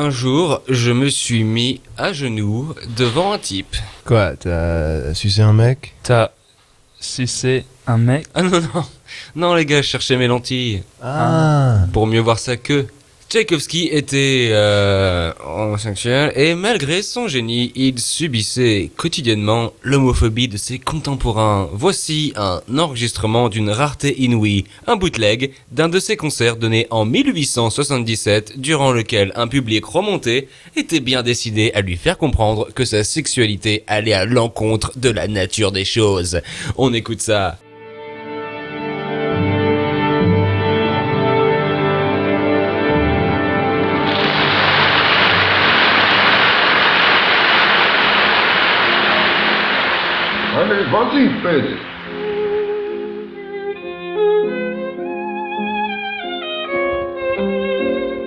Un jour, je me suis mis à genoux devant un type. Quoi, t'as sucé un mec T'as sucé un mec? Ah non, non, non les gars, je cherchais mes lentilles Ah pour mieux voir sa queue. Tchaïkovski était euh, homosexuel et malgré son génie, il subissait quotidiennement l'homophobie de ses contemporains. Voici un enregistrement d'une rareté inouïe, un bootleg d'un de ses concerts donnés en 1877, durant lequel un public remonté était bien décidé à lui faire comprendre que sa sexualité allait à l'encontre de la nature des choses. On écoute ça. Allez, vas-y, Pedro.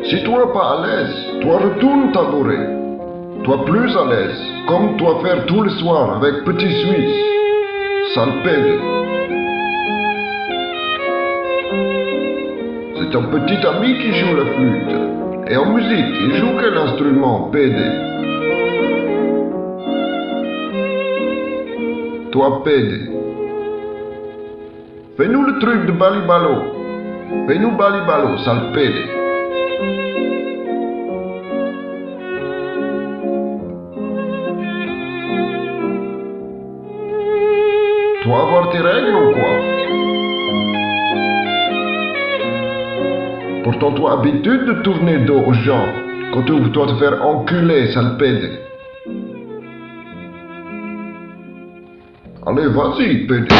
Si toi pas à l'aise, toi retourne tabouret. Toi plus à l'aise, comme toi faire tous les soirs avec Petit Suisse. Sale Pedro. C'est ton petit ami qui joue la flûte. Et en musique, il joue quel instrument, Pedro Toi, Pédé. Fais-nous le truc de Balibalo. Fais-nous Balibalo, sale. Toi avoir tes règles ou quoi? Pourtant, toi habitude de tourner dos aux gens quand tu dois te faire enculer, sale Alê, levar sim, perdeu.